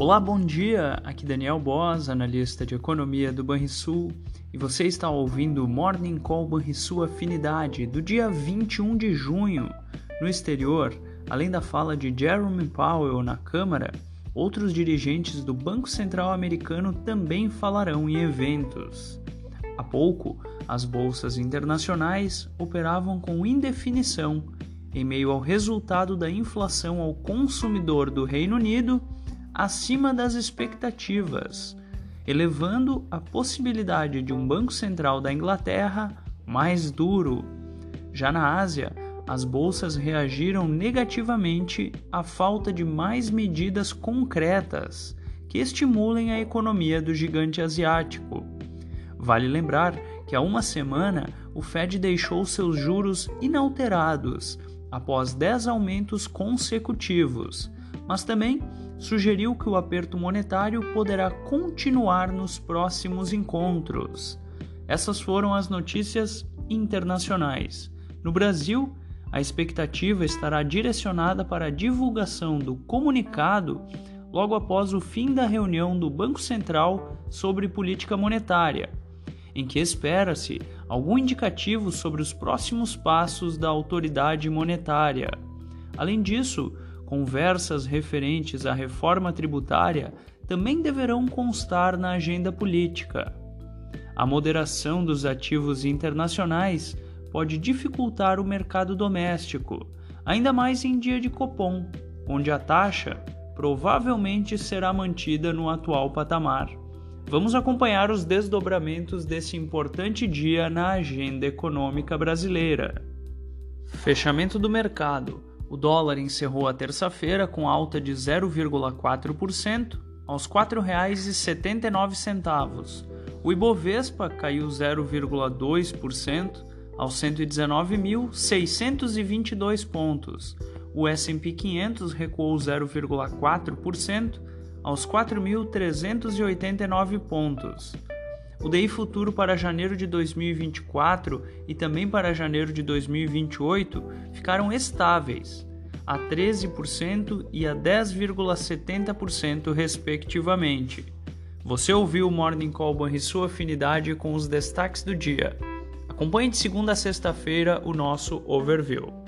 Olá, bom dia! Aqui Daniel Boas, analista de economia do Banrisul, e você está ouvindo o Morning Call Banrisul Afinidade do dia 21 de junho. No exterior, além da fala de Jerome Powell na Câmara, outros dirigentes do Banco Central americano também falarão em eventos. Há pouco, as bolsas internacionais operavam com indefinição em meio ao resultado da inflação ao consumidor do Reino Unido acima das expectativas, elevando a possibilidade de um Banco Central da Inglaterra mais duro. Já na Ásia, as bolsas reagiram negativamente à falta de mais medidas concretas que estimulem a economia do gigante asiático. Vale lembrar que há uma semana o Fed deixou seus juros inalterados após 10 aumentos consecutivos, mas também sugeriu que o aperto monetário poderá continuar nos próximos encontros. Essas foram as notícias internacionais. No Brasil, a expectativa estará direcionada para a divulgação do comunicado logo após o fim da reunião do Banco Central sobre política monetária, em que espera-se algum indicativo sobre os próximos passos da autoridade monetária. Além disso, conversas referentes à reforma tributária também deverão constar na agenda política. A moderação dos ativos internacionais pode dificultar o mercado doméstico, ainda mais em dia de Copom, onde a taxa provavelmente será mantida no atual patamar. Vamos acompanhar os desdobramentos desse importante dia na agenda econômica brasileira. Fechamento do mercado. O dólar encerrou a terça-feira com alta de 0,4% aos R$ 4,79. O Ibovespa caiu 0,2% aos 119.622 pontos. O S&P 500 recuou 0,4% aos 4.389 pontos. O DI futuro para janeiro de 2024 e também para janeiro de 2028 ficaram estáveis, a 13% e a 10,70% respectivamente. Você ouviu o Morning Call sua afinidade com os destaques do dia. Acompanhe de segunda a sexta-feira o nosso overview.